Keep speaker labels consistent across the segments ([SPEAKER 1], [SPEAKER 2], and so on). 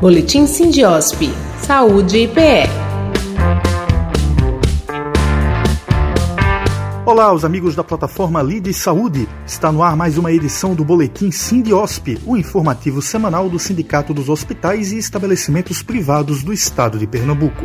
[SPEAKER 1] Boletim Sindiosp. Saúde e PE.
[SPEAKER 2] Olá, os amigos da plataforma Lide Saúde. Está no ar mais uma edição do Boletim Sindiosp, o informativo semanal do Sindicato dos Hospitais e Estabelecimentos Privados do Estado de Pernambuco.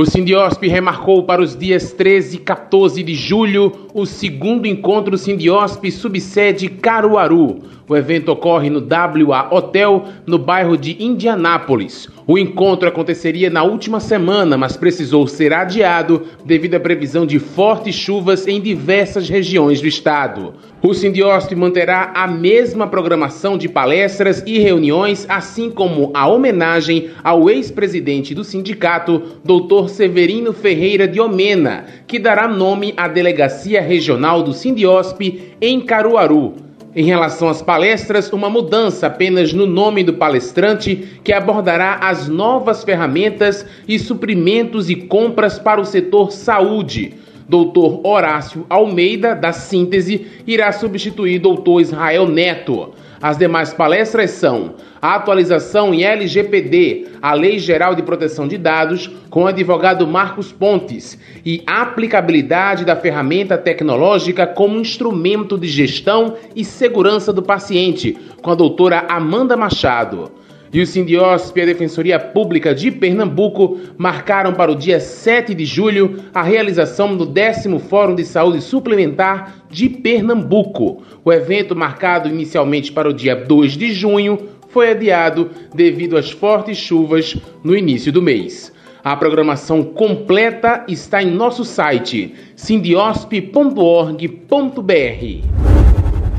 [SPEAKER 3] O Sindiosp remarcou para os dias 13 e 14 de julho o segundo encontro Sindiosp subsede Caruaru. O evento ocorre no WA Hotel, no bairro de Indianápolis. O encontro aconteceria na última semana, mas precisou ser adiado devido à previsão de fortes chuvas em diversas regiões do estado. O Sindiosp manterá a mesma programação de palestras e reuniões, assim como a homenagem ao ex-presidente do sindicato, Dr. Severino Ferreira de Omena, que dará nome à Delegacia Regional do Sindiosp em Caruaru. Em relação às palestras, uma mudança apenas no nome do palestrante, que abordará as novas ferramentas e suprimentos e compras para o setor saúde. Dr. Horácio Almeida, da Síntese, irá substituir Dr. Israel Neto. As demais palestras são a atualização em LGPD, a Lei Geral de Proteção de Dados, com o advogado Marcos Pontes, e a aplicabilidade da ferramenta tecnológica como instrumento de gestão e segurança do paciente, com a doutora Amanda Machado e o Sindiosp e a Defensoria Pública de Pernambuco marcaram para o dia 7 de julho a realização do 10 Fórum de Saúde Suplementar de Pernambuco. O evento, marcado inicialmente para o dia 2 de junho, foi adiado devido às fortes chuvas no início do mês. A programação completa está em nosso site sindiosp.org.br.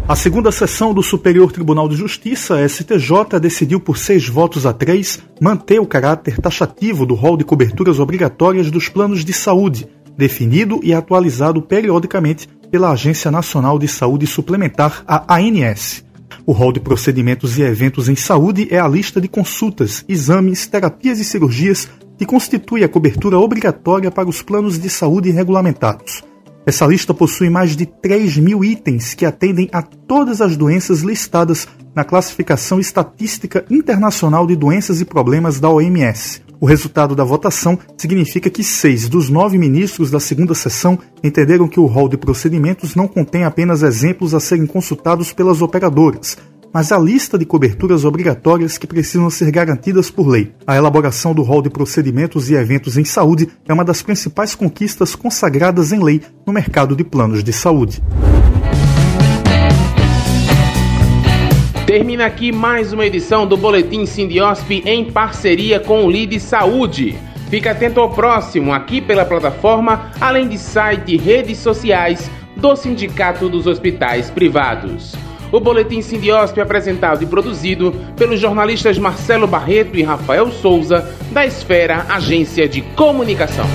[SPEAKER 2] A segunda sessão do Superior Tribunal de Justiça, STJ, decidiu por seis votos a três manter o caráter taxativo do rol de coberturas obrigatórias dos planos de saúde, definido e atualizado periodicamente pela Agência Nacional de Saúde Suplementar, a ANS. O rol de procedimentos e eventos em saúde é a lista de consultas, exames, terapias e cirurgias que constitui a cobertura obrigatória para os planos de saúde regulamentados. Essa lista possui mais de 3 mil itens que atendem a todas as doenças listadas na Classificação Estatística Internacional de Doenças e Problemas da OMS. O resultado da votação significa que seis dos nove ministros da segunda sessão entenderam que o rol de procedimentos não contém apenas exemplos a serem consultados pelas operadoras, mas a lista de coberturas obrigatórias que precisam ser garantidas por lei. A elaboração do rol de procedimentos e eventos em saúde é uma das principais conquistas consagradas em lei no mercado de planos de saúde.
[SPEAKER 3] Termina aqui mais uma edição do Boletim Sindiosp em parceria com o Lide Saúde. Fique atento ao próximo aqui pela plataforma, além de site e redes sociais do Sindicato dos Hospitais Privados. O Boletim Sindiosp é apresentado e produzido pelos jornalistas Marcelo Barreto e Rafael Souza, da Esfera Agência de Comunicação.